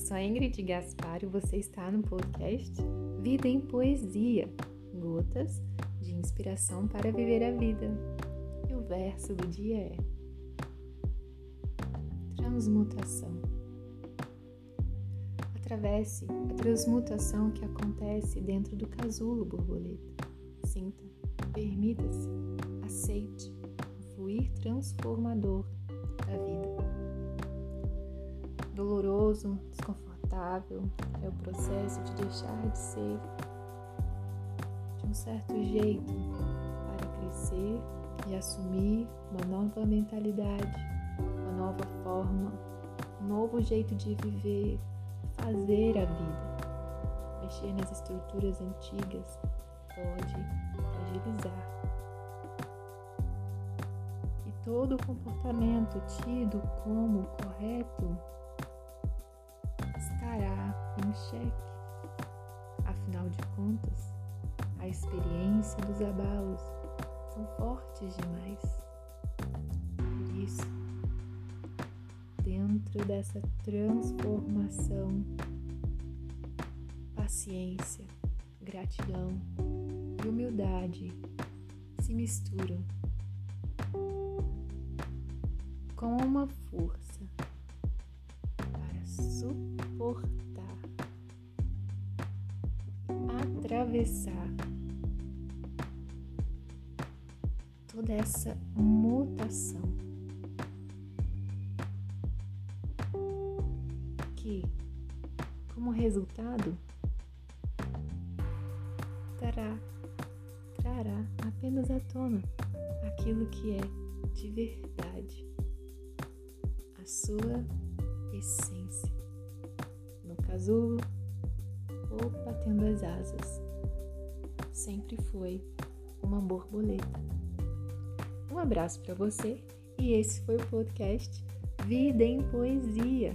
sou a Ingrid Gaspar e você está no podcast Vida em Poesia Gotas de Inspiração para Viver a Vida. E o verso do dia é Transmutação. Atravesse a transmutação que acontece dentro do casulo borboleta. Sinta, permita-se, aceite o fluir transformador da vida doloroso, desconfortável, é o processo de deixar de ser de um certo jeito para crescer e assumir uma nova mentalidade, uma nova forma, um novo jeito de viver, fazer a vida. Mexer nas estruturas antigas pode fragilizar. E todo comportamento tido como correto estará em xeque. Afinal de contas, a experiência dos abalos são fortes demais. Por isso, dentro dessa transformação, paciência, gratidão e humildade se misturam com uma força para suportar, atravessar toda essa mutação que, como resultado, trará, trará apenas à tona aquilo que é de verdade, a sua essência. Casulo ou batendo as asas, sempre foi uma borboleta. Um abraço para você e esse foi o podcast Vida em Poesia.